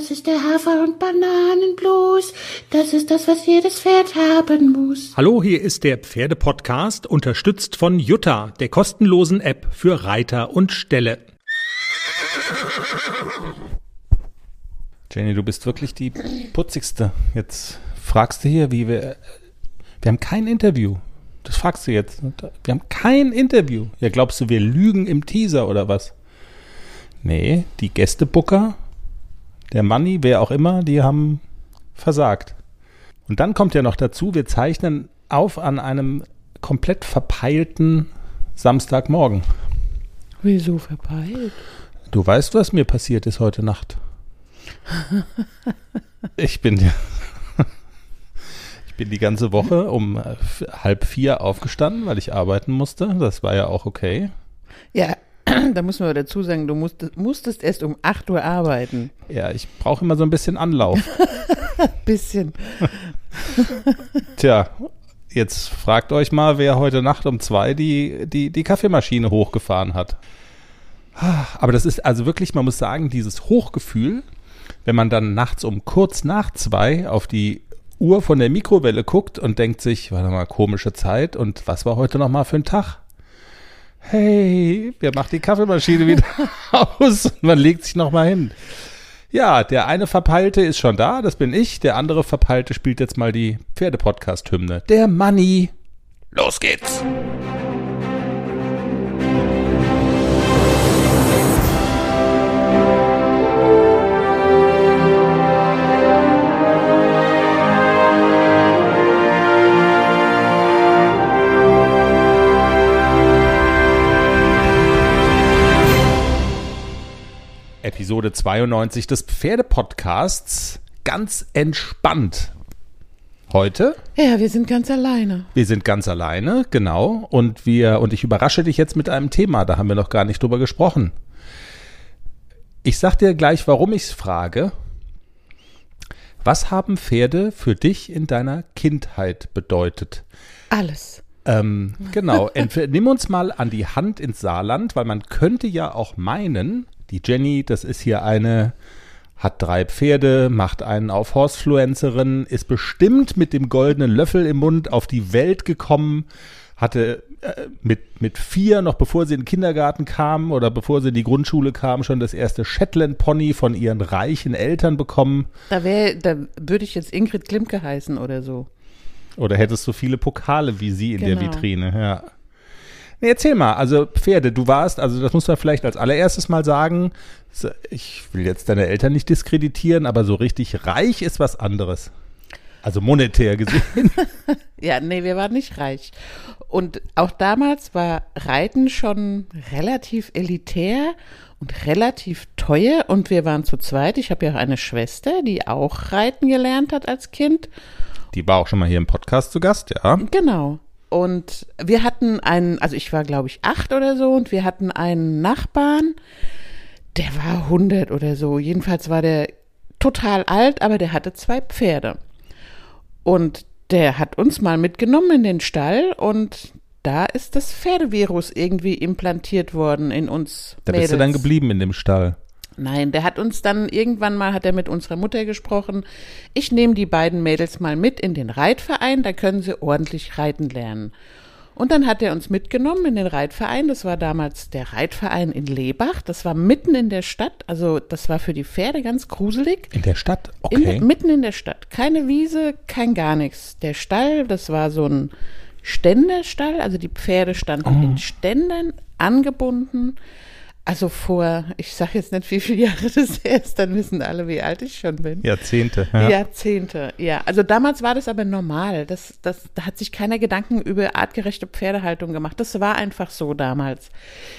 Das ist der Hafer- und Bananenblues. Das ist das, was jedes Pferd haben muss. Hallo, hier ist der Pferdepodcast, unterstützt von Jutta, der kostenlosen App für Reiter und Ställe. Jenny, du bist wirklich die putzigste. Jetzt fragst du hier, wie wir. Wir haben kein Interview. Das fragst du jetzt. Wir haben kein Interview. Ja, glaubst du, wir lügen im Teaser oder was? Nee, die Gästebooker, der Money, wer auch immer, die haben versagt. Und dann kommt ja noch dazu, wir zeichnen auf an einem komplett verpeilten Samstagmorgen. Wieso verpeilt? Du weißt, was mir passiert ist heute Nacht. Ich bin ja. Ich bin die ganze Woche um äh, halb vier aufgestanden, weil ich arbeiten musste. Das war ja auch okay. Ja, da müssen wir dazu sagen, du musstest, musstest erst um 8 Uhr arbeiten. Ja, ich brauche immer so ein bisschen Anlauf. Bisschen. Tja, jetzt fragt euch mal, wer heute Nacht um zwei die, die, die Kaffeemaschine hochgefahren hat. Aber das ist also wirklich, man muss sagen, dieses Hochgefühl, wenn man dann nachts um kurz nach zwei auf die Uhr von der Mikrowelle guckt und denkt sich, warte mal, komische Zeit und was war heute nochmal für ein Tag? Hey, wer macht die Kaffeemaschine wieder aus? Und man legt sich nochmal hin. Ja, der eine Verpeilte ist schon da, das bin ich. Der andere Verpeilte spielt jetzt mal die Pferdepodcast-Hymne. Der Money. Los geht's! Episode 92 des Pferdepodcasts. Ganz entspannt. Heute. Ja, wir sind ganz alleine. Wir sind ganz alleine, genau. Und wir, und ich überrasche dich jetzt mit einem Thema, da haben wir noch gar nicht drüber gesprochen. Ich sag dir gleich, warum ich es frage. Was haben Pferde für dich in deiner Kindheit bedeutet? Alles. Ähm, genau. Nimm uns mal an die Hand ins Saarland, weil man könnte ja auch meinen, die Jenny, das ist hier eine, hat drei Pferde, macht einen auf Horsefluencerin, ist bestimmt mit dem goldenen Löffel im Mund auf die Welt gekommen, hatte äh, mit, mit vier, noch bevor sie in den Kindergarten kam oder bevor sie in die Grundschule kam, schon das erste Shetland-Pony von ihren reichen Eltern bekommen. Da wäre, da würde ich jetzt Ingrid Klimke heißen oder so. Oder hättest du viele Pokale wie sie in der Genau. Vitrine, ja. Nee, erzähl mal, also Pferde, du warst, also das muss man vielleicht als allererstes mal sagen, ich will jetzt deine Eltern nicht diskreditieren, aber so richtig reich ist was anderes. Also monetär gesehen. Ja, nee, wir waren nicht reich. Und auch damals war Reiten schon relativ elitär und relativ teuer. Und wir waren zu zweit. Ich habe ja auch eine Schwester, die auch reiten gelernt hat als Kind. Die war auch schon mal hier im Podcast zu Gast, ja. Genau. Und wir hatten einen, also ich war glaube ich acht oder so, und wir hatten einen Nachbarn, der war 100 oder so. Jedenfalls war der total alt, aber der hatte zwei Pferde. Und der hat uns mal mitgenommen in den Stall und da ist das Pferdevirus irgendwie implantiert worden in uns. Da bist du dann Mädels. geblieben in dem Stall. Nein, der hat uns dann irgendwann mal, hat er mit unserer Mutter gesprochen, ich nehme die beiden Mädels mal mit in den Reitverein, da können sie ordentlich reiten lernen. Und dann hat er uns mitgenommen in den Reitverein, das war damals der Reitverein in Lebach, das war mitten in der Stadt, also das war für die Pferde ganz gruselig. In der Stadt? In, Okay. mitten in der Stadt. Keine Wiese, kein gar nichts. Der Stall, das war so ein Ständerstall, also die Pferde standen Oh. in Ständern angebunden. Also vor, ich sag jetzt nicht, wie viele Jahre das her ist, dann wissen alle, wie alt ich schon bin. Jahrzehnte. Ja. Jahrzehnte, ja. Also damals war das aber normal. Das, das, da hat sich keiner Gedanken über artgerechte Pferdehaltung gemacht. Das war einfach so damals.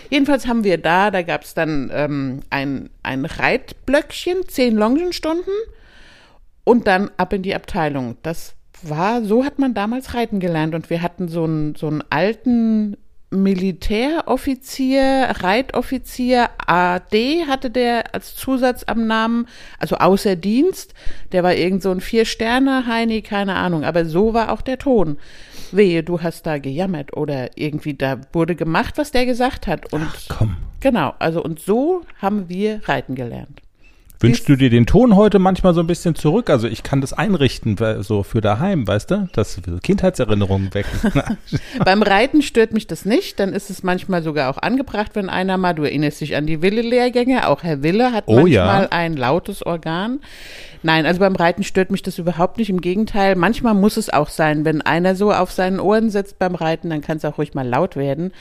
Jedenfalls haben wir da, da gab es dann ähm, ein, ein Reitblöckchen, zehn Longenstunden und dann ab in die Abteilung. Das war, so hat man damals reiten gelernt und wir hatten so einen, so einen alten Militäroffizier, Reitoffizier, AD hatte der als Zusatz am Namen, also außer Dienst. Der war irgend so ein Vier-Sterne-Heini, keine Ahnung, aber so war auch der Ton. Wehe, du hast da gejammert oder irgendwie da wurde gemacht, was der gesagt hat. Und Komm. genau, also und so haben wir reiten gelernt. Wünschst du dir den Ton heute manchmal so ein bisschen zurück? Also ich kann das einrichten, so für daheim, weißt du? Das Kindheitserinnerungen wecken. Beim Reiten stört mich das nicht. Dann ist es manchmal sogar auch angebracht, wenn einer mal, du erinnerst dich an die Wille-Lehrgänge, auch Herr Wille hat Oh manchmal ja. ein lautes Organ. Nein, also beim Reiten stört mich das überhaupt nicht. Im Gegenteil, manchmal muss es auch sein, wenn einer so auf seinen Ohren sitzt beim Reiten, dann kann es auch ruhig mal laut werden.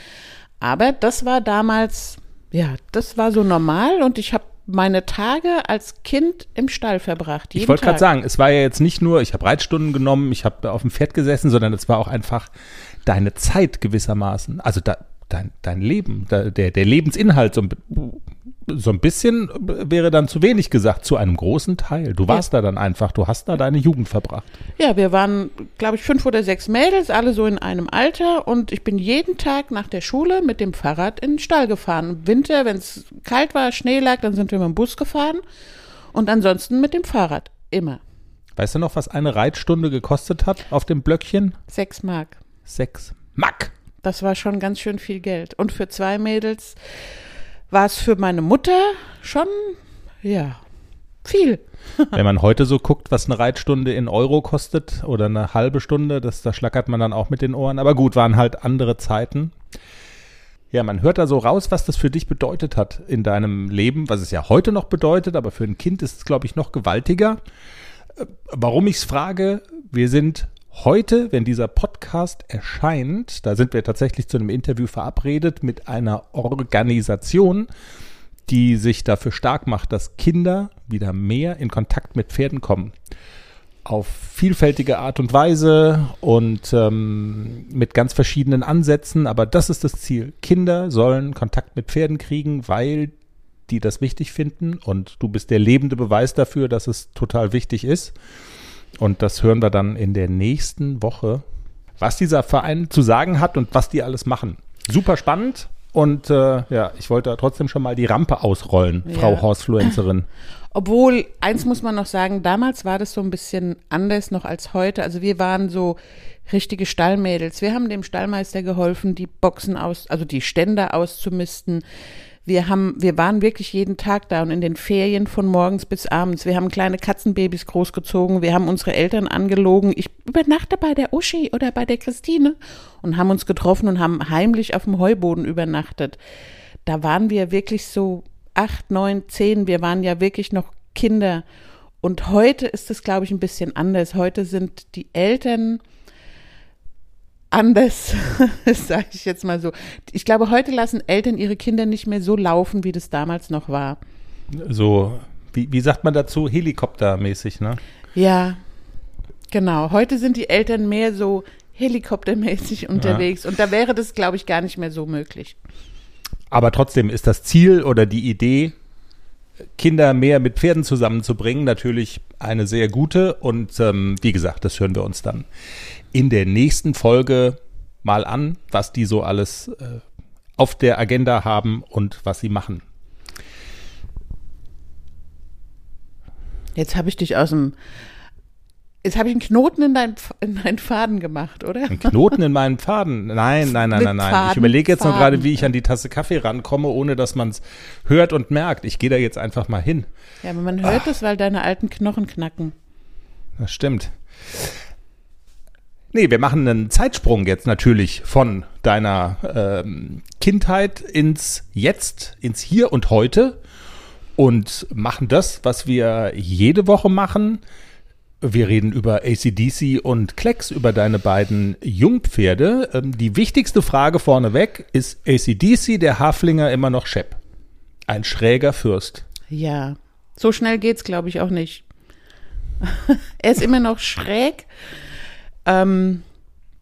Aber das war damals, ja, das war so normal und ich habe meine Tage als Kind im Stall verbracht. Ich wollte gerade sagen, es war ja jetzt nicht nur, ich habe Reitstunden genommen, ich habe auf dem Pferd gesessen, sondern es war auch einfach deine Zeit gewissermaßen. Also da, dein, dein Leben, der, der Lebensinhalt so ein, so ein bisschen wäre dann zu wenig gesagt, zu einem großen Teil. Du warst da dann einfach, du hast da deine Jugend verbracht. Ja, wir waren, glaube ich, fünf oder sechs Mädels, alle so in einem Alter. Und ich bin jeden Tag nach der Schule mit dem Fahrrad in den Stall gefahren. Im Winter, wenn es kalt war, Schnee lag, dann sind wir mit dem Bus gefahren. Und ansonsten mit dem Fahrrad. Immer. Weißt du noch, was eine Reitstunde gekostet hat auf dem Blöckchen? Sechs Mark. Sechs Mack. Das war schon ganz schön viel Geld. Und für zwei Mädels war es für meine Mutter schon, ja, viel. Wenn man heute so guckt, was eine Reitstunde in Euro kostet oder eine halbe Stunde, das, da schlackert man dann auch mit den Ohren. Aber gut, waren halt andere Zeiten. Ja, man hört da so raus, was das für dich bedeutet hat in deinem Leben, was es ja heute noch bedeutet, aber für ein Kind ist es, glaube ich, noch gewaltiger. Äh, Warum ich es frage, wir sind heute, wenn dieser Podcast erscheint, da sind wir tatsächlich zu einem Interview verabredet mit einer Organisation, die sich dafür stark macht, dass Kinder wieder mehr in Kontakt mit Pferden kommen. Auf vielfältige Art und Weise und ähm, mit ganz verschiedenen Ansätzen. Aber das ist das Ziel. Kinder sollen Kontakt mit Pferden kriegen, weil die das wichtig finden. Und du bist der lebende Beweis dafür, dass es total wichtig ist. Und das hören wir dann in der nächsten Woche, was dieser Verein zu sagen hat und was die alles machen. Super spannend. Und äh, ja, ich wollte trotzdem schon mal die Rampe ausrollen, Ja. Frau Horsfluencerin. Obwohl, eins muss man noch sagen, damals war das so ein bisschen anders noch als heute. Also wir waren so richtige Stallmädels. Wir haben dem Stallmeister geholfen, die Boxen aus, also die Ständer auszumisten. Wir haben, wir waren wirklich jeden Tag da und in den Ferien von morgens bis abends. Wir haben kleine Katzenbabys großgezogen. Wir haben unsere Eltern angelogen. Ich übernachte bei der Uschi oder bei der Christine und haben uns getroffen und haben heimlich auf dem Heuboden übernachtet. Da waren wir wirklich so acht, neun, zehn. Wir waren ja wirklich noch Kinder. Und heute ist es, glaube ich, ein bisschen anders. Heute sind die Eltern anders, sage ich jetzt mal so. Ich glaube, heute lassen Eltern ihre Kinder nicht mehr so laufen, wie das damals noch war. So, wie, wie sagt man dazu? Helikoptermäßig, ne? Ja, genau. Heute sind die Eltern mehr so helikoptermäßig unterwegs. Und da wäre das, glaube ich, gar nicht mehr so möglich. Aber trotzdem ist das Ziel oder die Idee, Kinder mehr mit Pferden zusammenzubringen, natürlich eine sehr gute. Und ähm, wie gesagt, das hören wir uns dann in der nächsten Folge mal an, was die so alles äh, auf der Agenda haben und was sie machen. Jetzt habe ich dich aus dem. Jetzt habe ich einen Knoten in, dein, in deinen Faden gemacht, oder? Ein Knoten in meinen Pfaden. Nein, nein, nein, nein, nein. Faden, ich überlege jetzt noch gerade, Faden. wie ich an die Tasse Kaffee rankomme, ohne dass man es hört und merkt. Ich gehe da jetzt einfach mal hin. Ja, aber man hört es, weil deine alten Knochen knacken. Das stimmt. Nee, wir machen einen Zeitsprung jetzt natürlich von deiner ähm, Kindheit ins Jetzt, ins Hier und Heute und machen das, was wir jede Woche machen. Wir reden über ACDC und Klecks, über deine beiden Jungpferde. Ähm, die wichtigste Frage vorneweg, ist ACDC, der Haflinger, immer noch Shep? Ein schräger Fürst. Ja, so schnell geht's, glaube ich, auch nicht. er ist immer noch schräg. Ähm,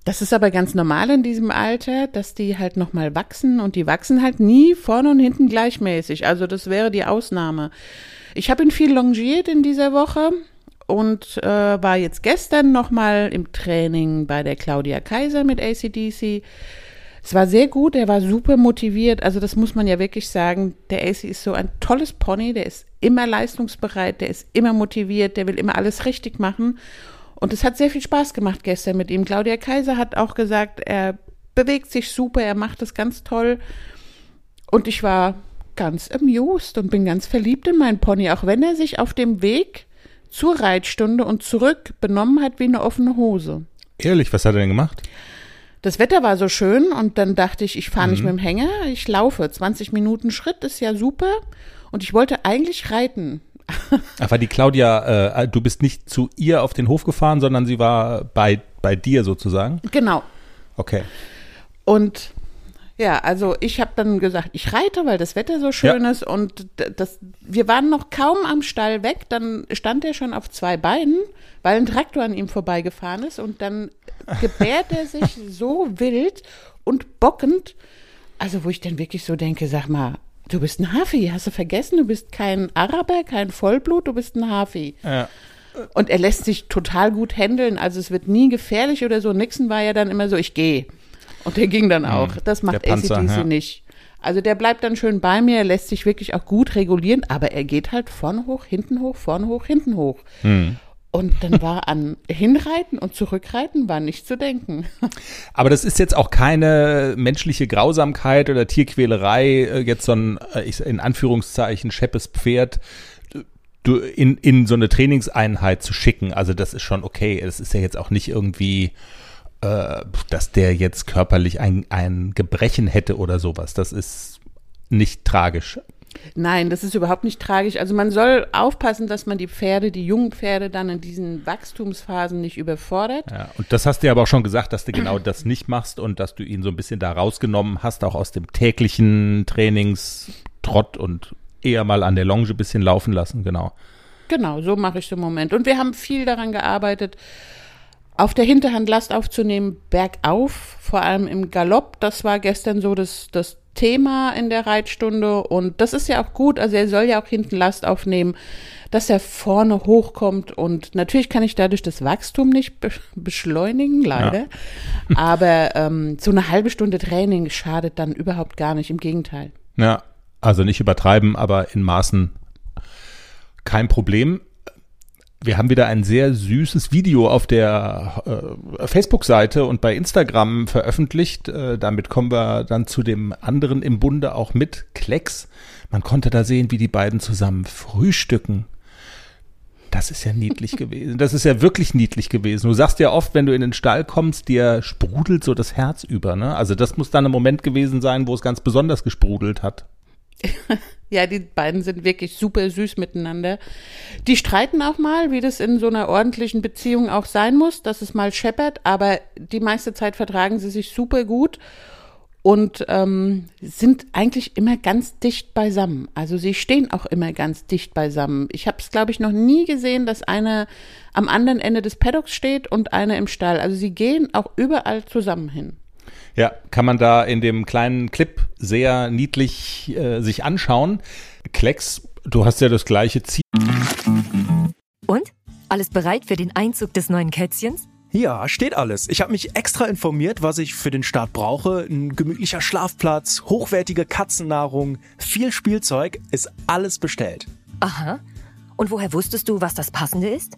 das ist aber ganz normal in diesem Alter, dass die halt nochmal wachsen und die wachsen halt nie vorne und hinten gleichmäßig. Also das wäre die Ausnahme. Ich habe ihn viel longiert in dieser Woche und äh, war jetzt gestern nochmal im Training bei der Claudia Kaiser mit ACDC. Es war sehr gut, er war super motiviert. Also das muss man ja wirklich sagen. Der AC ist so ein tolles Pony, der ist immer leistungsbereit, der ist immer motiviert, der will immer alles richtig machen. Und es hat sehr viel Spaß gemacht gestern mit ihm. Claudia Kaiser hat auch gesagt, er bewegt sich super, er macht es ganz toll. Und ich war ganz amused und bin ganz verliebt in meinen Pony, auch wenn er sich auf dem Weg zur Reitstunde und zurück benommen hat wie eine offene Hose. Ehrlich, was hat er denn gemacht? Das Wetter war so schön und dann dachte ich, ich fahre nicht mit dem Hänger, ich laufe. 20 Minuten Schritt ist ja super. Und ich wollte eigentlich reiten. Aber die Claudia, äh, du bist nicht zu ihr auf den Hof gefahren, sondern sie war bei, bei dir sozusagen? Genau. Okay. Und ja, also ich habe dann gesagt, ich reite, weil das Wetter so schön Ja. ist und das, wir waren noch kaum am Stall weg, dann stand er schon auf zwei Beinen, weil ein Traktor an ihm vorbeigefahren ist und dann gebärt er sich so wild und bockend, also wo ich dann wirklich so denke, sag mal, du bist ein Hafi, hast du vergessen, du bist kein Araber, kein Vollblut, du bist ein Hafi. Ja. Und er lässt sich total gut handeln, also es wird nie gefährlich oder so. Nixon war ja dann immer so, ich gehe. Und der ging dann auch. Das macht ACDC ja. nicht. Also der bleibt dann schön bei mir, lässt sich wirklich auch gut regulieren, aber er geht halt vorne hoch, hinten hoch, vorne hoch, hinten hoch. Hm. Und dann war an Hinreiten und Zurückreiten war nicht zu denken. Aber das ist jetzt auch keine menschliche Grausamkeit oder Tierquälerei, äh, jetzt so ein, äh, in Anführungszeichen, scheppes Pferd in, in so eine Trainingseinheit zu schicken. Also das ist schon okay. Es ist ja jetzt auch nicht irgendwie, äh, dass der jetzt körperlich ein, ein Gebrechen hätte oder sowas. Das ist nicht tragisch. Nein, das ist überhaupt nicht tragisch. Also man soll aufpassen, dass man die Pferde, die jungen Pferde dann in diesen Wachstumsphasen nicht überfordert. Ja, und das hast du ja aber auch schon gesagt, dass du genau das nicht machst und dass du ihn so ein bisschen da rausgenommen hast, auch aus dem täglichen Trainingstrott und eher mal an der Longe ein bisschen laufen lassen, genau. Genau, so mache ich es im Moment. Und wir haben viel daran gearbeitet, auf der Hinterhand Last aufzunehmen, bergauf, vor allem im Galopp. Das war gestern so das, das Thema in der Reitstunde. Und das ist ja auch gut. Also er soll ja auch hinten Last aufnehmen, dass er vorne hochkommt. Und natürlich kann ich dadurch das Wachstum nicht be beschleunigen, leider. Aber ähm, so eine halbe Stunde Training schadet dann überhaupt gar nicht. Im Gegenteil. Ja, also nicht übertreiben, aber in Maßen kein Problem. Wir haben wieder ein sehr süßes Video auf der äh, Facebook-Seite und bei Instagram veröffentlicht. Äh, damit kommen wir dann zu dem anderen im Bunde auch mit Klecks. Man konnte da sehen, wie die beiden zusammen frühstücken. Das ist ja niedlich gewesen. Das ist ja wirklich niedlich gewesen. Du sagst ja oft, wenn du in den Stall kommst, dir sprudelt so das Herz über. Ne? Also das muss dann ein Moment gewesen sein, wo es ganz besonders gesprudelt hat. Ja, die beiden sind wirklich super süß miteinander. Die streiten auch mal, wie das in so einer ordentlichen Beziehung auch sein muss, dass es mal scheppert, aber die meiste Zeit vertragen sie sich super gut und ähm, sind eigentlich immer ganz dicht beisammen. Also sie stehen auch immer ganz dicht beisammen. Ich habe es, glaube ich, noch nie gesehen, dass einer am anderen Ende des Paddocks steht und einer im Stall. Also sie gehen auch überall zusammen hin. Ja, kann man da in dem kleinen Clip sehr niedlich äh, sich anschauen. Klecks, du hast ja das gleiche Ziel. Und? Alles bereit für den Einzug des neuen Kätzchens? Ja, steht alles. Ich habe mich extra informiert, was ich für den Start brauche. Ein gemütlicher Schlafplatz, hochwertige Katzennahrung, viel Spielzeug, ist alles bestellt. Aha. Und woher wusstest du, was das Passende ist?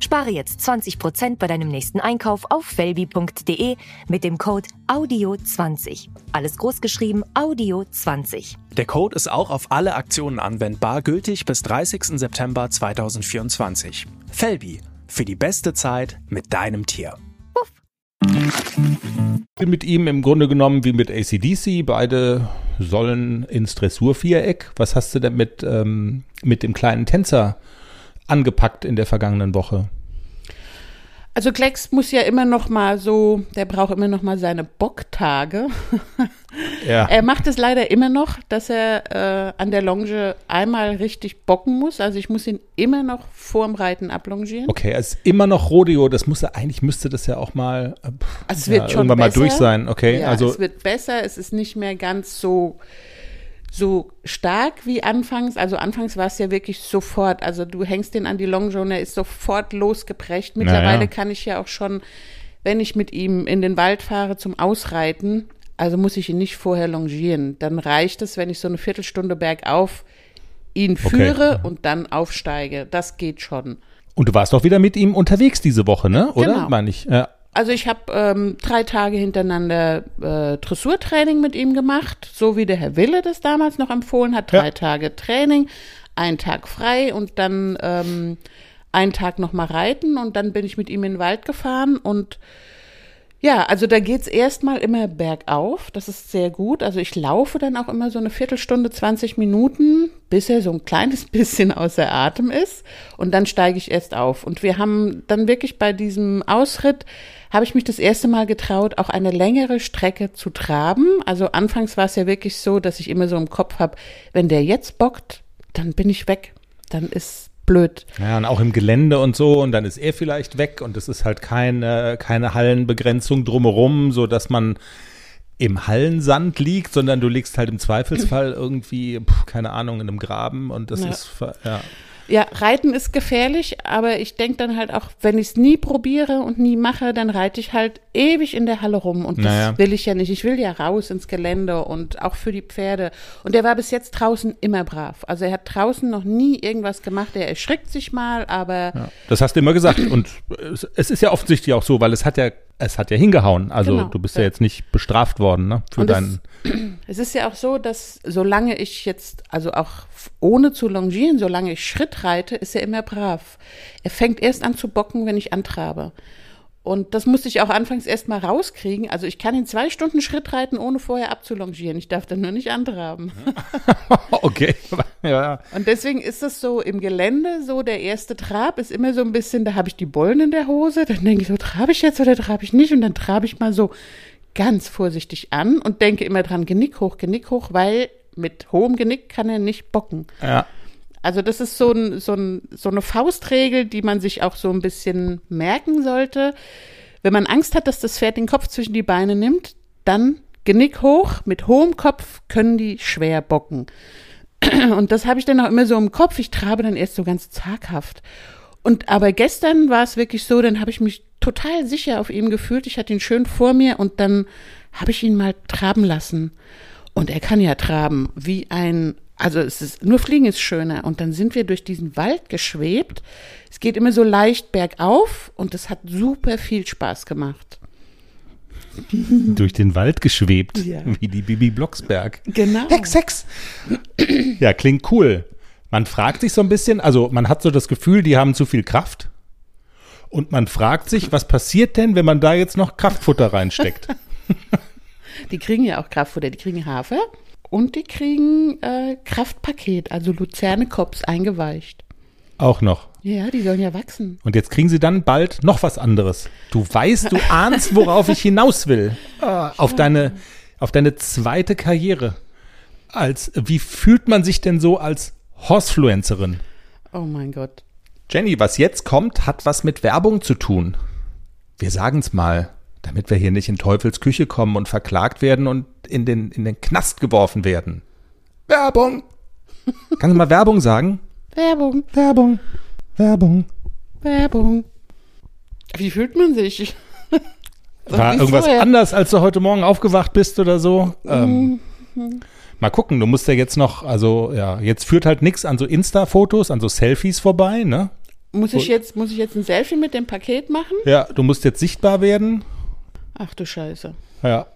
Spare jetzt 20% bei deinem nächsten Einkauf auf felby.de mit dem Code AUDIO20. Alles großgeschrieben AUDIO20. Der Code ist auch auf alle Aktionen anwendbar, gültig bis 30. September 2024. Felby, für die beste Zeit mit deinem Tier. Mit ihm im Grunde genommen wie mit ACDC. Beide sollen ins Dressurviereck. Was hast du denn mit, ähm, mit dem kleinen Tänzer angepackt in der vergangenen Woche? Also Klecks muss ja immer noch mal so, der braucht immer noch mal seine Bocktage. Ja. Er macht es leider immer noch, dass er äh, an der Longe einmal richtig bocken muss. Also ich muss ihn immer noch vorm Reiten ablongieren. Okay, es ist immer noch Rodeo. Das muss er, eigentlich müsste das ja auch mal äh, pff, Also es ja, wird schon irgendwann besser. mal durch sein. Okay, ja, also es wird besser. Es ist nicht mehr ganz so so stark wie anfangs. Also anfangs war es ja wirklich sofort. Also du hängst den an die Longe und er ist sofort losgebrecht. Mittlerweile Naja. kann ich ja auch schon, wenn ich mit ihm in den Wald fahre zum Ausreiten, also muss ich ihn nicht vorher longieren. Dann reicht es, wenn ich so eine Viertelstunde bergauf ihn Okay. führe und dann aufsteige. Das geht schon. und du warst doch wieder mit ihm unterwegs diese Woche, ne? Oder? Genau. Meine ich. Ja. Also ich habe ähm, drei Tage hintereinander äh, Dressurtraining mit ihm gemacht, so wie der Herr Wille das damals noch empfohlen hat. Drei Ja. Tage Training, einen Tag frei und dann ähm, einen Tag noch mal reiten und dann bin ich mit ihm in den Wald gefahren und ja, also da geht's erstmal immer bergauf, das ist sehr gut. Also ich laufe dann auch immer so eine Viertelstunde, 20 Minuten, bis er so ein kleines bisschen außer Atem ist und dann steige ich erst auf. Und wir haben dann wirklich bei diesem Ausritt, habe ich mich das erste Mal getraut, auch eine längere Strecke zu traben. Also anfangs war es ja wirklich so, dass ich immer so im Kopf habe, wenn der jetzt bockt, dann bin ich weg. Dann ist blöd. Ja, und auch im Gelände und so, und dann ist er vielleicht weg und es ist halt keine, keine Hallenbegrenzung drumherum, so dass man im Hallensand liegt, sondern du liegst halt im Zweifelsfall irgendwie, keine Ahnung, in einem Graben und das Ja. ist, ja. Ja, Reiten ist gefährlich, aber ich denke dann halt auch, wenn ich es nie probiere und nie mache, dann reite ich halt ewig in der Halle rum. Und das Naja. will ich ja nicht. Ich will ja raus ins Gelände und auch für die Pferde. Und er war bis jetzt draußen immer brav. Also er hat draußen noch nie irgendwas gemacht. Er erschrickt sich mal, aber Ja, das hast du immer gesagt. Und es ist ja offensichtlich auch so, weil es hat ja, es hat ja hingehauen. Also Genau, du bist ja. ja. jetzt nicht bestraft worden, ne? Für Und deinen. Es ist ja auch so, dass solange ich jetzt, also auch ohne zu longieren, solange ich Schritt reite, ist er immer brav. Er fängt erst an zu bocken, wenn ich antrabe. Und das musste ich auch anfangs erst mal rauskriegen. Also ich kann in zwei Stunden Schritt reiten, ohne vorher abzulongieren. Ich darf dann nur nicht antraben. Okay. ja. Und deswegen ist es so im Gelände so, der erste Trab ist immer so ein bisschen, da habe ich die Bollen in der Hose, dann denke ich so, trabe ich jetzt oder trabe ich nicht? Und dann trabe ich mal so ganz vorsichtig an und denke immer dran, Genick hoch, Genick hoch, weil mit hohem Genick kann er nicht bocken. ja. Also das ist so, ein, so, ein, so eine Faustregel, die man sich auch so ein bisschen merken sollte. Wenn man Angst hat, dass das Pferd den Kopf zwischen die Beine nimmt, dann Genick hoch, mit hohem Kopf können die schwer bocken. Und das habe ich dann auch immer so im Kopf. Ich trabe dann erst so ganz zaghaft. Und aber gestern war es wirklich so, dann habe ich mich total sicher auf ihm gefühlt. Ich hatte ihn schön vor mir und dann habe ich ihn mal traben lassen. Und er kann ja traben wie ein, also es ist, nur Fliegen ist schöner. Und dann sind wir durch diesen Wald geschwebt. Es geht immer so leicht bergauf und es hat super viel Spaß gemacht. Durch den Wald geschwebt, Ja. wie die Bibi Blocksberg. Genau. Hex, Hex. Ja, klingt cool. Man fragt sich so ein bisschen, also man hat so das Gefühl, die haben zu viel Kraft. Und man fragt sich, was passiert denn, wenn man da jetzt noch Kraftfutter reinsteckt? Die kriegen ja auch Kraftfutter, die kriegen Hafer und die kriegen äh, Kraftpaket, also Luzerne Kops eingeweicht. Auch noch. Ja, die sollen ja wachsen. Und jetzt kriegen sie dann bald noch was anderes. Du weißt, du ahnst, worauf ich hinaus will. Auf deine, auf deine zweite Karriere. Als, wie fühlt man sich denn so als Horsefluencerin? Oh mein Gott. Jenny, was jetzt kommt, hat was mit Werbung zu tun. Wir sagen's mal, damit wir hier nicht in Teufels Küche kommen und verklagt werden und in den, in den Knast geworfen werden. Werbung! Kannst du mal Werbung sagen? Werbung, Werbung. Werbung. Werbung. Wie fühlt man sich? So War irgendwas vorher. anders, als du heute Morgen aufgewacht bist oder so? Ähm, mal gucken, du musst ja jetzt noch, also ja, jetzt führt halt nichts an so Insta-Fotos, an so Selfies vorbei, ne? Muss ich jetzt, muss ich jetzt ein Selfie mit dem Paket machen? Ja, du musst jetzt sichtbar werden. Ach du Scheiße. Ja,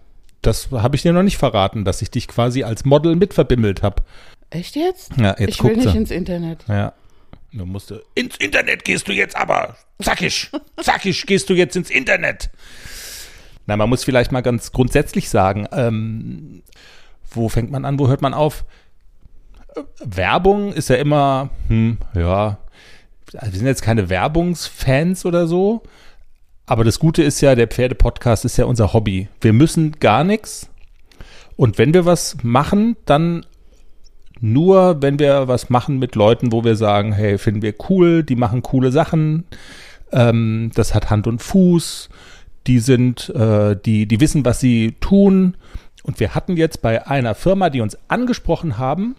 das habe ich dir noch nicht verraten, dass ich dich quasi als Model mitverbimmelt habe. Echt jetzt? Ja, jetzt ich will nicht sie. ins Internet. Ja. Du musst ins Internet gehst du jetzt aber. Zackig, zackig gehst du jetzt ins Internet. Na, man muss vielleicht mal ganz grundsätzlich sagen, ähm, wo fängt man an, wo hört man auf? Äh, Werbung ist ja immer, hm, ja, also wir sind jetzt keine Werbungsfans oder so, Aber das Gute ist ja, der Pferdepodcast ist ja unser Hobby. Wir müssen gar nichts. Und wenn wir was machen, dann nur, wenn wir was machen mit Leuten, wo wir sagen, hey, finden wir cool, die machen coole Sachen, ähm, das hat Hand und Fuß, die sind, äh, die, die wissen, was sie tun. Und wir hatten jetzt bei einer Firma, die uns angesprochen haben,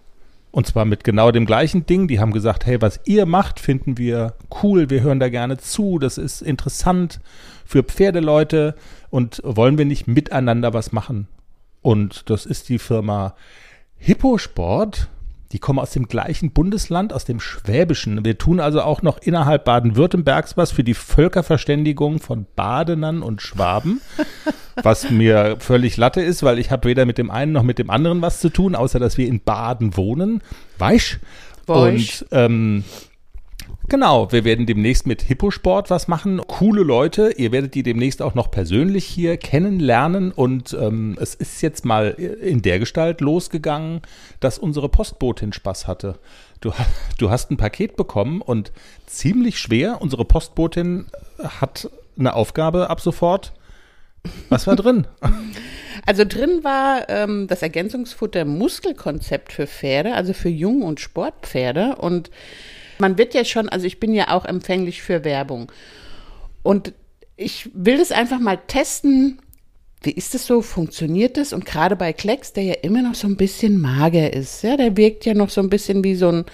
und zwar mit genau dem gleichen Ding. Die haben gesagt, hey, was ihr macht, finden wir cool, wir hören da gerne zu, das ist interessant für Pferdeleute und wollen wir nicht miteinander was machen? Und das ist die Firma Hipposport. Die kommen aus dem gleichen Bundesland, aus dem Schwäbischen. Wir tun also auch noch innerhalb Baden-Württembergs was für die Völkerverständigung von Badenern und Schwaben, was mir völlig Latte ist, weil ich habe weder mit dem einen noch mit dem anderen was zu tun, außer dass wir in Baden wohnen. Weisch? Weisch. Und ähm, Genau, wir werden demnächst mit Hipposport was machen. Coole Leute, ihr werdet die demnächst auch noch persönlich hier kennenlernen. Und ähm, es ist jetzt mal in der Gestalt losgegangen, dass unsere Postbotin Spaß hatte. Du, du hast ein Paket bekommen und ziemlich schwer. Unsere Postbotin hat eine Aufgabe ab sofort. Was war drin? Also drin war ähm, das Ergänzungsfutter Muskelkonzept für Pferde, also für Jung- und Sportpferde. Und man wird ja schon, also ich bin ja auch empfänglich für Werbung. Und ich will das einfach mal testen. Wie ist das so? Funktioniert das? Und gerade bei Klecks, der ja immer noch so ein bisschen mager ist, ja, der wirkt ja noch so ein bisschen wie so ein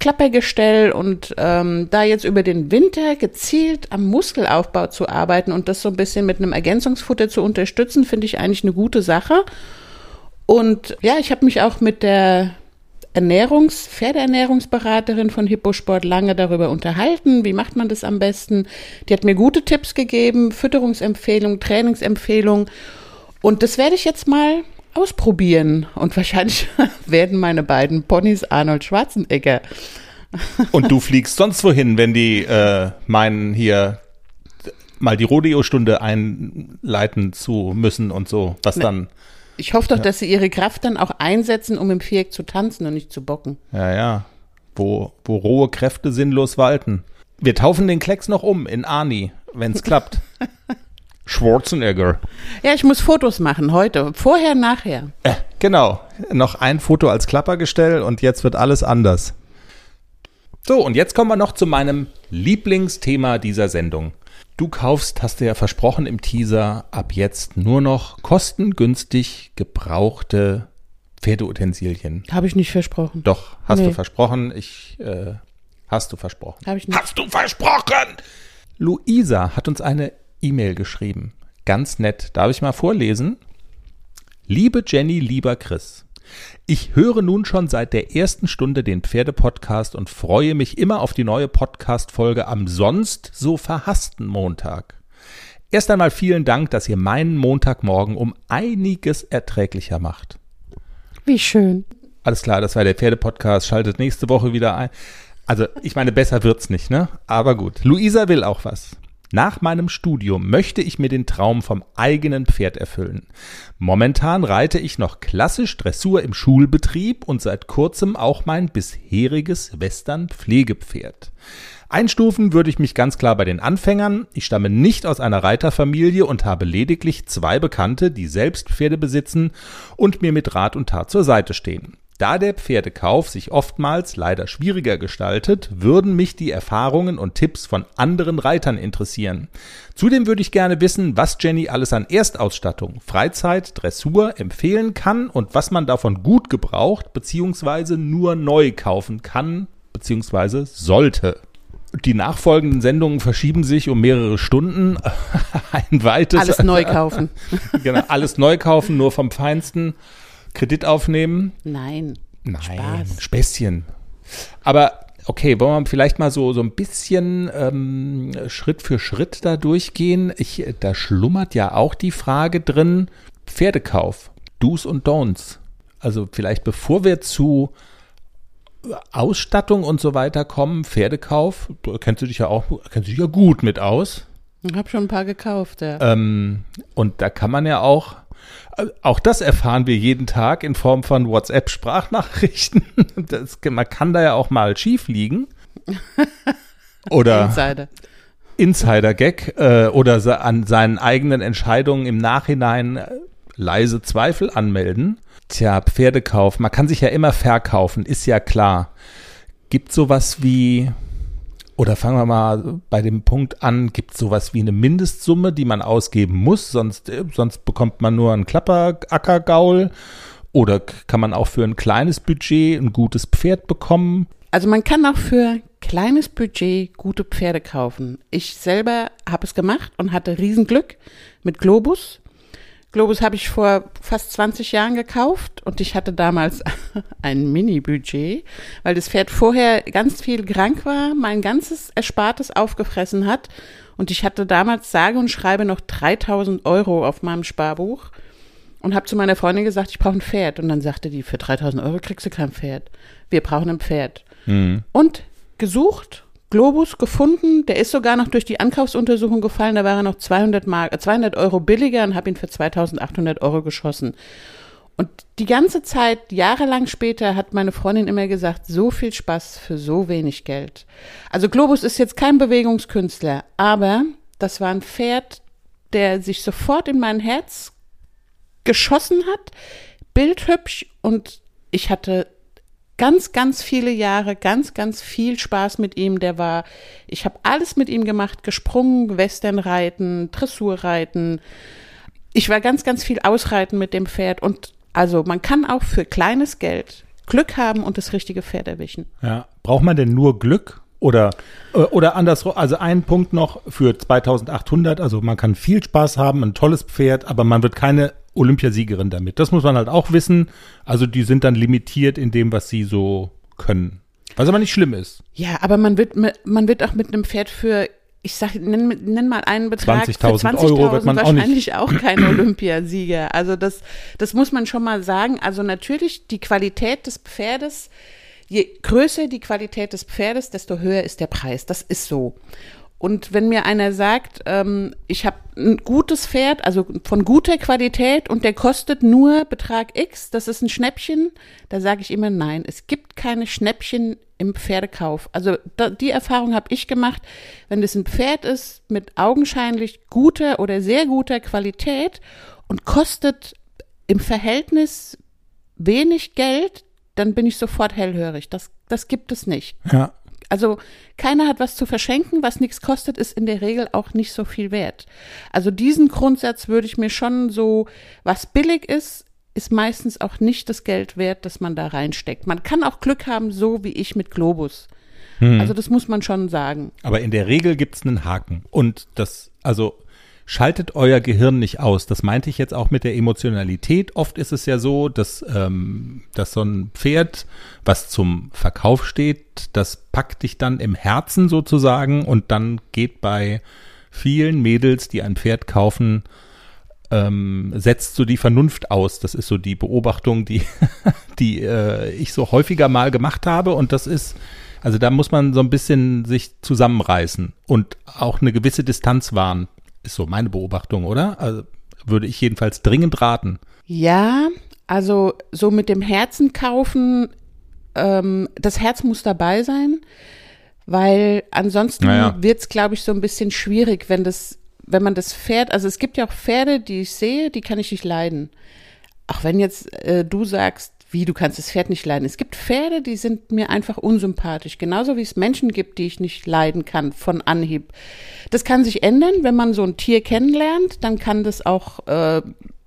Klappergestell und ähm, da jetzt über den Winter gezielt am Muskelaufbau zu arbeiten und das so ein bisschen mit einem Ergänzungsfutter zu unterstützen, finde ich eigentlich eine gute Sache. Und ja, ich habe mich auch mit der Ernährungs-, Pferdeernährungsberaterin von Hipposport lange darüber unterhalten. Wie macht man das am besten? Die hat mir gute Tipps gegeben, Fütterungsempfehlungen, Trainingsempfehlungen. Und das werde ich jetzt mal ausprobieren. Und wahrscheinlich werden meine beiden Ponys Arnold Schwarzenegger. Und du fliegst sonst wohin, wenn die äh, meinen, hier mal die Rodeo-Stunde einleiten zu müssen und so, was Ne. dann. Ich hoffe doch, dass sie ihre Kraft dann auch einsetzen, um im Viereck zu tanzen und nicht zu bocken. Ja, ja. Wo, wo rohe Kräfte sinnlos walten. Wir taufen den Klecks noch um in Arnie, wenn's klappt. Schwarzenegger. Ja, ich muss Fotos machen heute. Vorher, nachher. Äh, genau. Noch ein Foto als Klappergestell und jetzt wird alles anders. So, und jetzt kommen wir noch zu meinem Lieblingsthema dieser Sendung. Du kaufst, hast du ja versprochen im Teaser, ab jetzt nur noch kostengünstig gebrauchte Pferdeutensilien. Habe ich nicht versprochen. Doch, hast Nee. du versprochen. Ich, äh, hast du versprochen. Habe ich nicht. Hast du versprochen? Luisa hat uns eine E-Mail geschrieben. Ganz nett. Darf ich mal vorlesen? Liebe Jenny, lieber Chris. Ich höre nun schon seit der ersten Stunde den Pferdepodcast und freue mich immer auf die neue Podcast-Folge am sonst so verhassten Montag. Erst einmal vielen Dank, dass ihr meinen Montagmorgen um einiges erträglicher macht. Wie schön. Alles klar, das war der Pferdepodcast. Schaltet nächste Woche wieder ein. Also, ich meine, besser wird's nicht, ne? Aber gut. Luisa will auch was. Nach meinem Studium möchte ich mir den Traum vom eigenen Pferd erfüllen. Momentan reite ich noch klassisch Dressur im Schulbetrieb und seit kurzem auch mein bisheriges Western-Pflegepferd. Einstufen würde ich mich ganz klar bei den Anfängern. Ich stamme nicht aus einer Reiterfamilie und habe lediglich zwei Bekannte, die selbst Pferde besitzen und mir mit Rat und Tat zur Seite stehen. Da der Pferdekauf sich oftmals leider schwieriger gestaltet, würden mich die Erfahrungen und Tipps von anderen Reitern interessieren. Zudem würde ich gerne wissen, was Jenny alles an Erstausstattung, Freizeit, Dressur empfehlen kann und was man davon gut gebraucht bzw. nur neu kaufen kann bzw. sollte. Die nachfolgenden Sendungen verschieben sich um mehrere Stunden. Ein weites Alles neu kaufen. genau, alles neu kaufen, nur vom Feinsten. Kredit aufnehmen. Nein. Nein, Spaß. Späßchen. Aber okay, wollen wir vielleicht mal so, so ein bisschen ähm, Schritt für Schritt da durchgehen? Ich, da schlummert ja auch die Frage drin, Pferdekauf, Do's und Don'ts. Also vielleicht bevor wir zu Ausstattung und so weiter kommen, Pferdekauf, du kennst du dich ja auch, kennst du dich ja gut mit aus. Ich habe schon ein paar gekauft, ja. Ähm, und da kann man ja auch, äh, auch das erfahren wir jeden Tag in Form von WhatsApp-Sprachnachrichten. Das, man kann da ja auch mal schief liegen. Oder, Insider. Insider-Gag äh, oder an seinen eigenen Entscheidungen im Nachhinein äh, leise Zweifel anmelden. Tja, Pferdekauf, man kann sich ja immer verkaufen, ist ja klar. Gibt sowas wie, oder fangen wir mal bei dem Punkt an, gibt sowas wie eine Mindestsumme, die man ausgeben muss, sonst, äh, sonst bekommt man nur einen Klapperackergaul? Oder kann man auch für ein kleines Budget ein gutes Pferd bekommen? Also man kann auch für kleines Budget gute Pferde kaufen. Ich selber habe es gemacht und hatte Riesenglück mit Globus. Globus habe ich vor fast 20 Jahren gekauft und ich hatte damals ein Mini-Budget, weil das Pferd vorher ganz viel krank war, mein ganzes Erspartes aufgefressen hat und ich hatte damals sage und schreibe noch 3000 Euro auf meinem Sparbuch und habe zu meiner Freundin gesagt, ich brauche ein Pferd. Und dann sagte die, für 3000 Euro kriegst du kein Pferd. Wir brauchen ein Pferd. Und gesucht, Globus gefunden, der ist sogar noch durch die Ankaufsuntersuchung gefallen, da war er noch 200, Mark, äh, 200 Euro billiger und habe ihn für 2800 Euro geschossen. Und die ganze Zeit, jahrelang später, hat meine Freundin immer gesagt, so viel Spaß für so wenig Geld. Also Globus ist jetzt kein Bewegungskünstler, aber das war ein Pferd, der sich sofort in mein Herz geschossen hat, bildhübsch und ich hatte ganz, ganz viele Jahre, ganz, ganz viel Spaß mit ihm. Der war, ich habe alles mit ihm gemacht, gesprungen, Westernreiten, Dressurreiten. Ich war ganz, ganz viel ausreiten mit dem Pferd und also man kann auch für kleines Geld Glück haben und das richtige Pferd erwischen. Ja. Braucht man denn nur Glück? Oder, äh, oder andersrum, also ein Punkt noch für 2800, also man kann viel Spaß haben, ein tolles Pferd, aber man wird keine Olympiasiegerin damit. Das muss man halt auch wissen. Also die sind dann limitiert in dem, was sie so können. Was aber nicht schlimm ist. Ja, aber man wird, man wird auch mit einem Pferd für, ich sag, nenn, nenn mal einen Betrag. 20.000 für 20.000 Euro wird man auch nicht- wahrscheinlich auch kein Olympiasieger. Also das, das muss man schon mal sagen. Also natürlich die Qualität des Pferdes, je größer die Qualität des Pferdes, desto höher ist der Preis. Das ist so. Und wenn mir einer sagt, ähm, ich habe ein gutes Pferd, also von guter Qualität und der kostet nur Betrag X, das ist ein Schnäppchen, da sage ich immer nein. Es gibt keine Schnäppchen im Pferdekauf. Also da, die Erfahrung habe ich gemacht, wenn das ein Pferd ist mit augenscheinlich guter oder sehr guter Qualität und kostet im Verhältnis wenig Geld, dann bin ich sofort hellhörig. Das, das gibt es nicht. Ja. Also keiner hat was zu verschenken, was nichts kostet, ist in der Regel auch nicht so viel wert. Also diesen Grundsatz würde ich mir schon so, was billig ist, ist meistens auch nicht das Geld wert, das man da reinsteckt. Man kann auch Glück haben, so wie ich mit Globus. Also das muss man schon sagen. Aber in der Regel gibt es einen Haken. Und das, also schaltet euer Gehirn nicht aus. Das meinte ich jetzt auch mit der Emotionalität. Oft ist es ja so, dass, ähm, dass so ein Pferd, was zum Verkauf steht, das packt dich dann im Herzen sozusagen und dann geht bei vielen Mädels, die ein Pferd kaufen, ähm, setzt so die Vernunft aus. Das ist so die Beobachtung, die, die äh, ich so häufiger mal gemacht habe. Und das ist, also da muss man so ein bisschen sich zusammenreißen und auch eine gewisse Distanz wahren. Ist so meine Beobachtung, oder? Also würde ich jedenfalls dringend raten. Ja, also so mit dem Herzen kaufen, ähm, das Herz muss dabei sein, weil ansonsten Naja. wird's, glaube ich, so ein bisschen schwierig, wenn das, wenn man das Pferd, also es gibt ja auch Pferde, die ich sehe, die kann ich nicht leiden. Auch wenn jetzt äh, du sagst, wie du kannst das Pferd nicht leiden. Es gibt Pferde, die sind mir einfach unsympathisch, genauso wie es Menschen gibt, die ich nicht leiden kann von Anhieb. Das kann sich ändern, wenn man so ein Tier kennenlernt, dann kann das auch äh,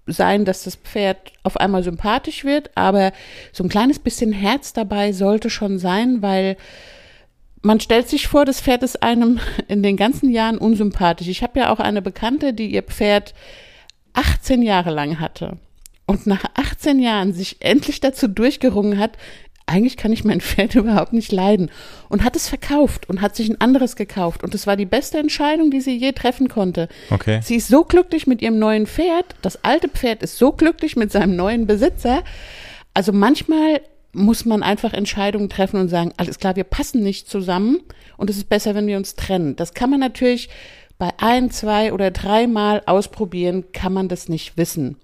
sein, dass das Pferd auf einmal sympathisch wird, aber so ein kleines bisschen Herz dabei sollte schon sein, weil man stellt sich vor, das Pferd ist einem in den ganzen Jahren unsympathisch. Ich habe ja auch eine Bekannte, die ihr Pferd 18 Jahre lang hatte und nach 18 Jahren sich endlich dazu durchgerungen hat, eigentlich kann ich mein Pferd überhaupt nicht leiden und hat es verkauft und hat sich ein anderes gekauft und es war die beste Entscheidung, die sie je treffen konnte. Okay. Sie ist so glücklich mit ihrem neuen Pferd, das alte Pferd ist so glücklich mit seinem neuen Besitzer. Also manchmal muss man einfach Entscheidungen treffen und sagen, alles klar, wir passen nicht zusammen und es ist besser, wenn wir uns trennen. Das kann man natürlich bei ein, zwei oder dreimal ausprobieren, kann man das nicht wissen.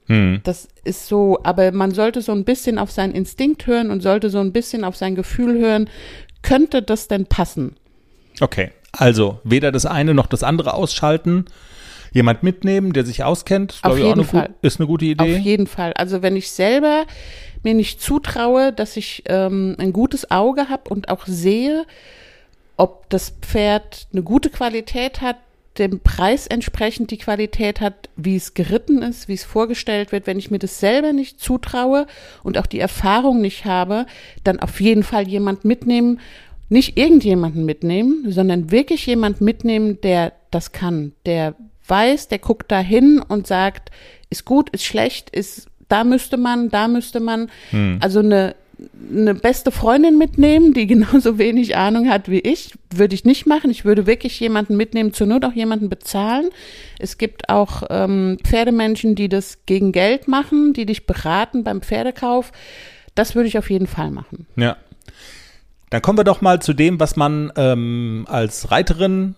Das ist so, aber man sollte so ein bisschen auf seinen Instinkt hören und sollte so ein bisschen auf sein Gefühl hören. Könnte das denn passen? Okay. Also weder das eine noch das andere ausschalten. Jemand mitnehmen, der sich auskennt, Auf jeden eine, Fall. ist eine gute Idee. Auf jeden Fall. Also wenn ich selber mir nicht zutraue, dass ich ähm, ein gutes Auge habe und auch sehe, ob das Pferd eine gute Qualität hat, dem Preis entsprechend die Qualität hat, wie es geritten ist, wie es vorgestellt wird. Wenn ich mir das selber nicht zutraue und auch die Erfahrung nicht habe, dann auf jeden Fall jemand mitnehmen, nicht irgendjemanden mitnehmen, sondern wirklich jemand mitnehmen, der das kann, der weiß, der guckt da hin und sagt, ist gut, ist schlecht, ist, da müsste man, da müsste man. Also eine, eine beste Freundin mitnehmen, die genauso wenig Ahnung hat wie ich, würde ich nicht machen. Ich würde wirklich jemanden mitnehmen, zur Not auch jemanden bezahlen. Es gibt auch ähm, Pferdemenschen, die das gegen Geld machen, die dich beraten beim Pferdekauf. Das würde ich auf jeden Fall machen. Ja. Dann kommen wir doch mal zu dem, was man ähm, als Reiterin,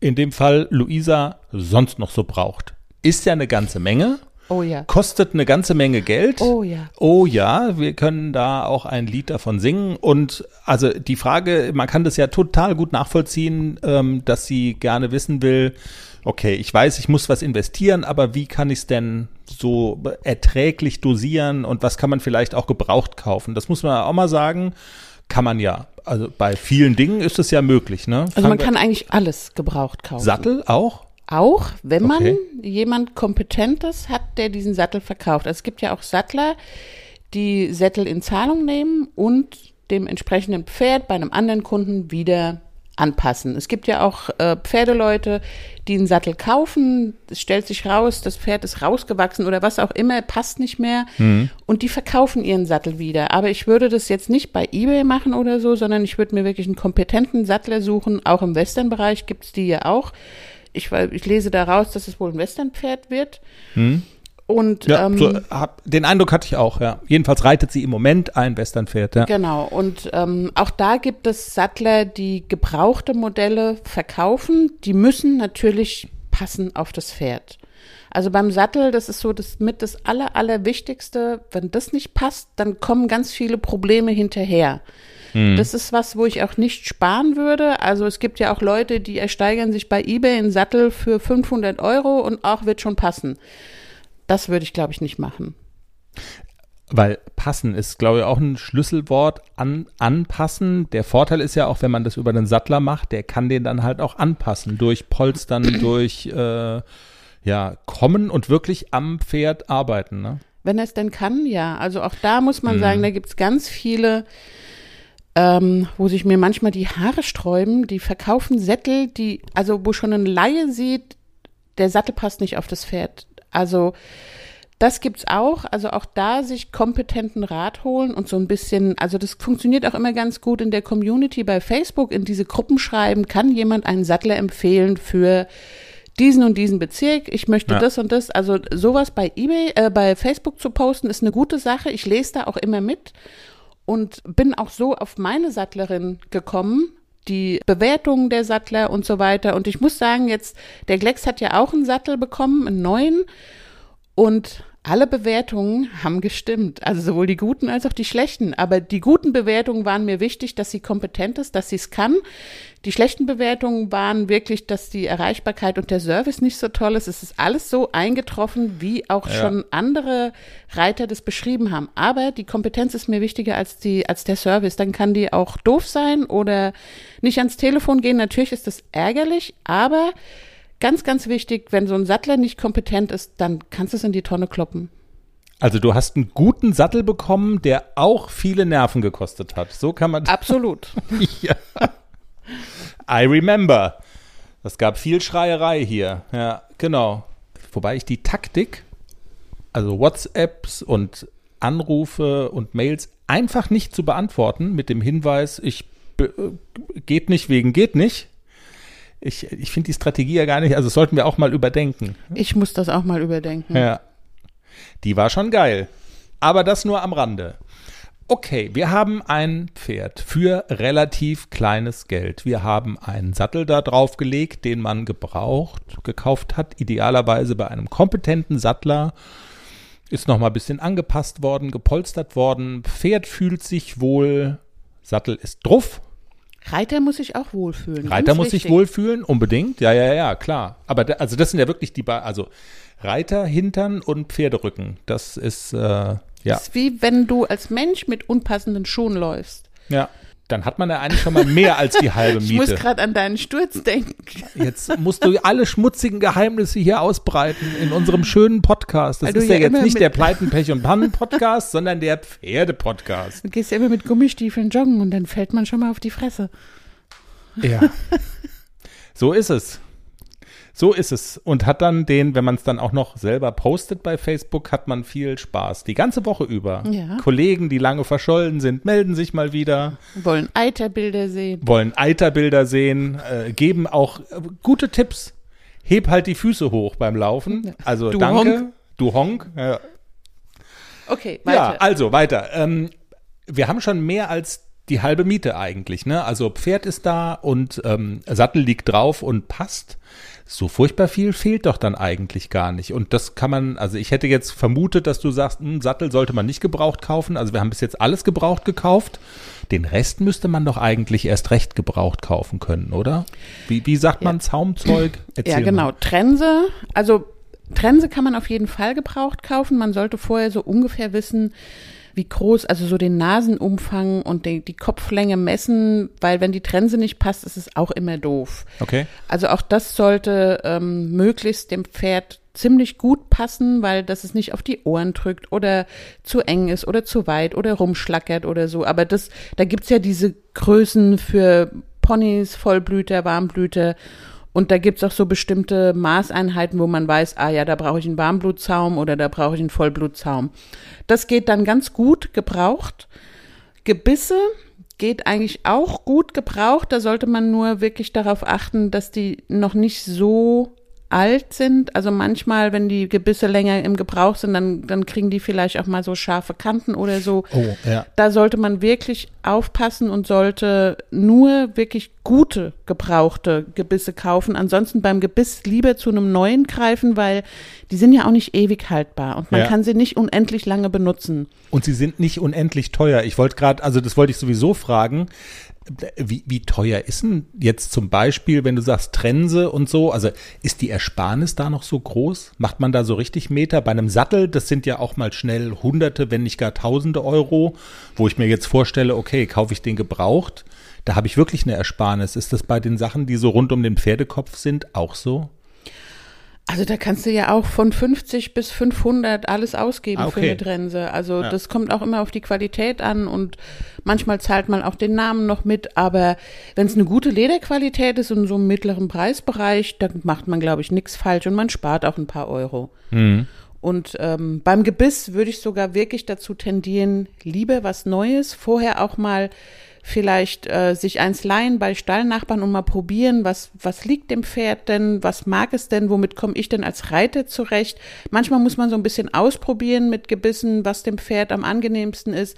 in dem Fall Luisa, sonst noch so braucht. Ist ja eine ganze Menge, Oh ja. kostet eine ganze Menge Geld. Oh ja. Oh ja, wir können da auch ein Lied davon singen. Und also die Frage, man kann das ja total gut nachvollziehen, ähm, dass sie gerne wissen will, okay, ich weiß, ich muss was investieren, aber wie kann ich es denn so erträglich dosieren und was kann man vielleicht auch gebraucht kaufen? Das muss man auch mal sagen, kann man ja. Also bei vielen Dingen ist es ja möglich, ne? Also Fangen man kann eigentlich alles gebraucht kaufen. Sattel auch? Auch, wenn man Okay. jemand Kompetentes hat, der diesen Sattel verkauft. Also es gibt ja auch Sattler, die Sättel in Zahlung nehmen und dem entsprechenden Pferd bei einem anderen Kunden wieder anpassen. Es gibt ja auch äh, Pferdeleute, die einen Sattel kaufen, es stellt sich raus, das Pferd ist rausgewachsen oder was auch immer, passt nicht mehr und die verkaufen ihren Sattel wieder. Aber ich würde das jetzt nicht bei eBay machen oder so, sondern ich würde mir wirklich einen kompetenten Sattler suchen. Auch im Western-Bereich gibt's die ja auch. Ich, ich lese daraus, dass es wohl ein Westernpferd wird. Und Ja, ähm, so, hab, den Eindruck hatte ich auch, ja. Jedenfalls reitet sie im Moment ein Westernpferd, ja. Genau, und ähm, auch da gibt es Sattler, die gebrauchte Modelle verkaufen. Die müssen natürlich passen auf das Pferd. Also beim Sattel, das ist so das mit das aller, allerwichtigste. Wenn das nicht passt, dann kommen ganz viele Probleme hinterher. Das ist was, wo ich auch nicht sparen würde. Also es gibt ja auch Leute, die ersteigern sich bei eBay einen Sattel für 500 Euro und auch wird schon passen. Das würde ich, glaube ich, nicht machen. Weil passen ist, glaube ich, auch ein Schlüsselwort. An, anpassen. Der Vorteil ist ja auch, wenn man das über den Sattler macht, der kann den dann halt auch anpassen. Durch Polstern, durch äh, ja, kommen und wirklich am Pferd arbeiten. Ne? Wenn er es denn kann, ja. Also auch da muss man sagen, da gibt's ganz viele, ähm, wo sich mir manchmal die Haare sträuben, die verkaufen Sättel, die, also wo schon ein Laie sieht, der Sattel passt nicht auf das Pferd. Also das gibt's auch, also auch da sich kompetenten Rat holen und so ein bisschen, also das funktioniert auch immer ganz gut in der Community bei Facebook, in diese Gruppen schreiben, kann jemand einen Sattler empfehlen für diesen und diesen Bezirk, ich möchte Ja. das und das, also sowas bei eBay, äh, bei Facebook zu posten, ist eine gute Sache. Ich lese da auch immer mit und bin auch so auf meine Sattlerin gekommen, die Bewertungen der Sattler und so weiter. Und ich muss sagen, jetzt, der Glex hat ja auch einen Sattel bekommen, einen neuen. Und alle Bewertungen haben gestimmt. Also sowohl die guten als auch die schlechten. Aber die guten Bewertungen waren mir wichtig, dass sie kompetent ist, dass sie es kann. Die schlechten Bewertungen waren wirklich, dass die Erreichbarkeit und der Service nicht so toll ist. Es ist alles so eingetroffen, wie auch schon andere Reiter das beschrieben haben. Aber die Kompetenz ist mir wichtiger als die, als der Service. Dann kann die auch doof sein oder nicht ans Telefon gehen. Natürlich ist das ärgerlich, aber Ganz, ganz wichtig, wenn so ein Sattler nicht kompetent ist, dann kannst du es in die Tonne kloppen. Also du hast einen guten Sattel bekommen, der auch viele Nerven gekostet hat. So kann man Absolut. ja. I remember. Es gab viel Schreierei hier. Ja, genau. Wobei ich die Taktik, also WhatsApps und Anrufe und Mails einfach nicht zu beantworten mit dem Hinweis, ich äh, geht nicht wegen geht nicht. Ich, ich finde die Strategie ja gar nicht, also sollten wir auch mal überdenken. Ich muss das auch mal überdenken. Ja. Die war schon geil. Aber das nur am Rande. Okay, wir haben ein Pferd für relativ kleines Geld. Wir haben einen Sattel da drauf gelegt, den man gebraucht, gekauft hat, idealerweise bei einem kompetenten Sattler. Ist noch mal ein bisschen angepasst worden, gepolstert worden. Pferd fühlt sich wohl, Sattel ist druff. Reiter muss sich auch wohlfühlen. Reiter muss sich wichtig. wohlfühlen, unbedingt. Ja, ja, ja, klar. Aber da, also das sind ja wirklich die, ba also Reiter, Hintern und Pferderücken. Das ist, äh, ja, Das ist wie wenn du als Mensch mit unpassenden Schuhen läufst. ja. Dann hat man ja eigentlich schon mal mehr als die halbe Ich muss Miete. gerade an deinen Sturz denken. Jetzt musst du alle schmutzigen Geheimnisse hier ausbreiten in unserem schönen Podcast. Das du ist ja ja jetzt nicht der Pleiten, Pech und Pannen Podcast, sondern der Pferde-Podcast. Du gehst ja immer mit Gummistiefeln joggen und dann fällt man schon mal auf die Fresse. Ja. So ist es. So ist es. Und hat dann den, wenn man es dann auch noch selber postet bei Facebook, hat man viel Spaß. Die ganze Woche über. Ja. Kollegen, die lange verschollen sind, melden sich mal wieder, Wollen Eiterbilder sehen. wollen Eiterbilder sehen, äh, geben auch äh, gute Tipps. Heb halt die Füße hoch beim Laufen. Also Du danke. Honk. Du Honk. Ja, Okay, ja, weiter. also weiter. Ähm, wir haben schon mehr als die halbe Miete eigentlich, ne? Also Pferd ist da und ähm, Sattel liegt drauf und passt. So furchtbar viel fehlt doch dann eigentlich gar nicht. Und das kann man, also ich hätte jetzt vermutet, dass du sagst, hm, Sattel sollte man nicht gebraucht kaufen. Also wir haben bis jetzt alles gebraucht gekauft. Den Rest müsste man doch eigentlich erst recht gebraucht kaufen können, oder? Wie, wie sagt man Zaumzeug? ja, Erzähl genau. Mal. Trense, also Trense kann man auf jeden Fall gebraucht kaufen. Man sollte vorher so ungefähr wissen, wie groß, also so den Nasenumfang und die, die Kopflänge messen, weil wenn die Trense nicht passt, ist es auch immer doof. Okay. Also auch das sollte ähm, möglichst dem Pferd ziemlich gut passen, weil das es nicht auf die Ohren drückt oder zu eng ist oder zu weit oder rumschlackert oder so. Aber das, da gibt's ja diese Größen für Ponys, Vollblüter, Warmblüter. Und da gibt's auch so bestimmte Maßeinheiten, wo man weiß, ah ja, da brauche ich einen Warmblutzaum oder da brauche ich einen Vollblutzaum. Das geht dann ganz gut gebraucht. Gebisse geht eigentlich auch gut gebraucht. Da sollte man nur wirklich darauf achten, dass die noch nicht so alt sind. Also manchmal, wenn die Gebisse länger im Gebrauch sind, dann, dann kriegen die vielleicht auch mal so scharfe Kanten oder so. Oh, ja. Da sollte man wirklich aufpassen und sollte nur wirklich gute gebrauchte Gebisse kaufen. Ansonsten beim Gebiss lieber zu einem neuen greifen, weil die sind ja auch nicht ewig haltbar und man Ja. kann sie nicht unendlich lange benutzen. Und sie sind nicht unendlich teuer. Ich wollte gerade, also das wollte ich sowieso fragen. Wie, wie teuer ist denn jetzt zum Beispiel, wenn du sagst Trense und so, also ist die Ersparnis da noch so groß? Macht man da so richtig Meter? Bei einem Sattel, das sind ja auch mal schnell Hunderte, wenn nicht gar Tausende Euro, wo ich mir jetzt vorstelle, okay, kaufe ich den gebraucht, da habe ich wirklich eine Ersparnis. Ist das bei den Sachen, die so rund um den Pferdekopf sind, auch so? Also da kannst du ja auch von 50 bis 500 alles ausgeben Ah, für okay. eine Trense. Also Ja. das kommt auch immer auf die Qualität an und manchmal zahlt man auch den Namen noch mit. Aber wenn es eine gute Lederqualität ist und so im mittleren Preisbereich, dann macht man, glaube ich, nichts falsch und man spart auch ein paar Euro. Und ähm, beim Gebiss würde ich sogar wirklich dazu tendieren, lieber was Neues, vorher auch mal vielleicht äh, sich eins leihen bei Stallnachbarn und mal probieren, was, was liegt dem Pferd denn, was mag es denn, womit komme ich denn als Reiter zurecht. Manchmal muss man so ein bisschen ausprobieren mit Gebissen, was dem Pferd am angenehmsten ist.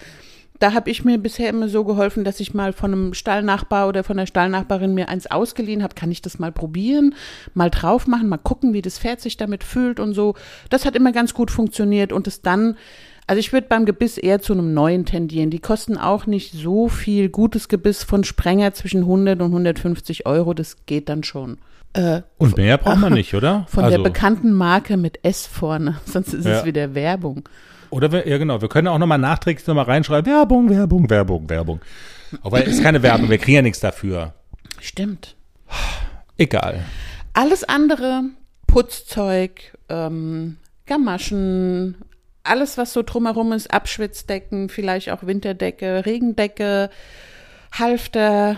Da habe ich mir bisher immer so geholfen, dass ich mal von einem Stallnachbar oder von der Stallnachbarin mir eins ausgeliehen habe. Kann ich das mal probieren, mal drauf machen, mal gucken, wie das Pferd sich damit fühlt und so. Das hat immer ganz gut funktioniert und es dann, also ich würde beim Gebiss eher zu einem neuen tendieren. Die kosten auch nicht so viel. Gutes Gebiss von Sprenger zwischen 100 und 150 Euro, das geht dann schon. Äh, Und mehr braucht man nicht, oder? von also, der bekannten Marke mit S vorne, sonst ist Ja. es wieder Werbung. Oder wir, ja genau, wir können auch nochmal nachträglich nochmal reinschreiben, Werbung, Werbung, Werbung, Werbung. Aber es ist keine Werbung, wir kriegen ja nichts dafür. Stimmt. Egal. Alles andere, Putzzeug, ähm, Gamaschen, alles, was so drumherum ist, Abschwitzdecken, vielleicht auch Winterdecke, Regendecke, Halfter,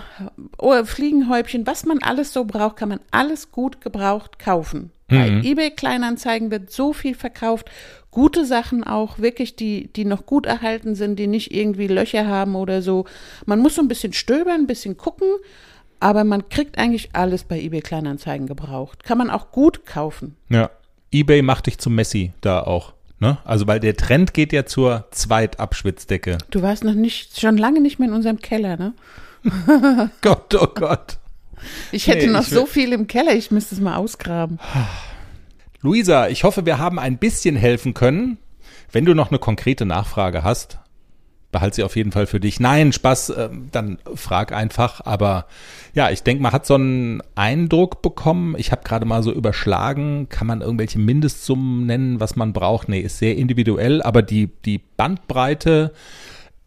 oh, Fliegenhäubchen, was man alles so braucht, kann man alles gut gebraucht kaufen. Bei eBay Kleinanzeigen wird so viel verkauft, gute Sachen auch, wirklich, die, die noch gut erhalten sind, die nicht irgendwie Löcher haben oder so. Man muss so ein bisschen stöbern, ein bisschen gucken, aber man kriegt eigentlich alles bei eBay Kleinanzeigen gebraucht. Kann man auch gut kaufen. Ja. Ebay macht dich zum Messi da auch. Ne? Also weil der Trend geht ja zur Zweitabschwitzdecke. Du warst noch nicht, schon lange nicht mehr in unserem Keller, ne? Gott, oh Gott. Ich hätte Nee, noch ich so viel im Keller, ich müsste es mal ausgraben. Luisa, ich hoffe, wir haben ein bisschen helfen können. Wenn du noch eine konkrete Nachfrage hast, behalt sie auf jeden Fall für dich. Nein, Spaß, äh, dann frag einfach. Aber ja, ich denke, man hat so einen Eindruck bekommen. Ich habe gerade mal so überschlagen, kann man irgendwelche Mindestsummen nennen, was man braucht? Nee, ist sehr individuell, aber die, die Bandbreite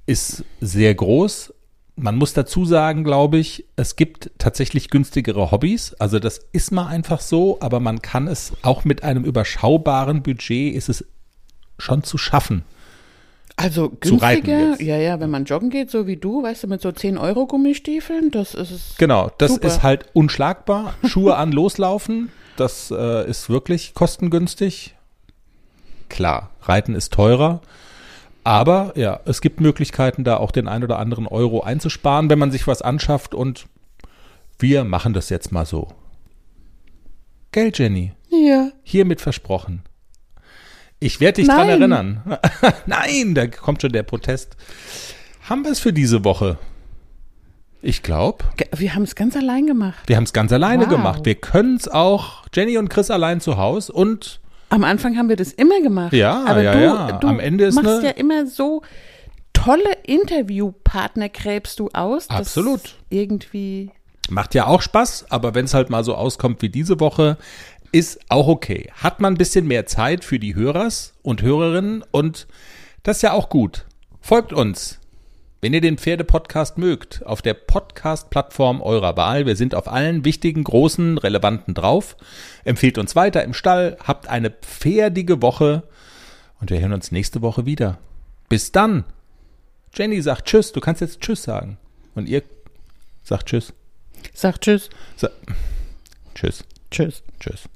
ist sehr groß. Man muss dazu sagen, glaube ich, es gibt tatsächlich günstigere Hobbys. Also das ist mal einfach so, aber man kann es auch mit einem überschaubaren Budget ist es schon zu schaffen. Also günstiger, ja, ja, wenn man joggen geht, so wie du, weißt du, mit so 10 Euro Gummistiefeln, das ist. Genau, das Super. ist halt unschlagbar. Schuhe an, loslaufen, das äh, ist wirklich kostengünstig. Klar, Reiten ist teurer. Aber ja, es gibt Möglichkeiten, da auch den ein oder anderen Euro einzusparen, wenn man sich was anschafft. Und wir machen das jetzt mal so. Gell, Jenny? Ja. Hiermit versprochen. Ich werde dich Nein. dran erinnern. Nein, da kommt schon der Protest. Haben wir es für diese Woche? Ich glaube. Wir haben es ganz allein gemacht. Wir haben es ganz alleine Wow. gemacht. Wir können es auch, Jenny und Chris allein zu Hause und Am Anfang haben wir das immer gemacht. Ja, aber ja, du, ja. du Am Ende ist machst ne- ja immer so tolle Interviewpartner gräbst du aus. Absolut. Irgendwie. macht ja auch Spaß, aber wenn es halt mal so auskommt wie diese Woche, ist auch okay. Hat man ein bisschen mehr Zeit für die Hörers und Hörerinnen und das ist ja auch gut. Folgt uns. Wenn ihr den Pferde-Podcast mögt, auf der Podcast-Plattform eurer Wahl, wir sind auf allen wichtigen, großen, relevanten drauf. Empfehlt uns weiter im Stall, habt eine pferdige Woche und wir hören uns nächste Woche wieder. Bis dann. Jenny sagt Tschüss, du kannst jetzt Tschüss sagen. Und ihr sagt Tschüss. Sag Tschüss. Sa tschüss. Tschüss. Tschüss.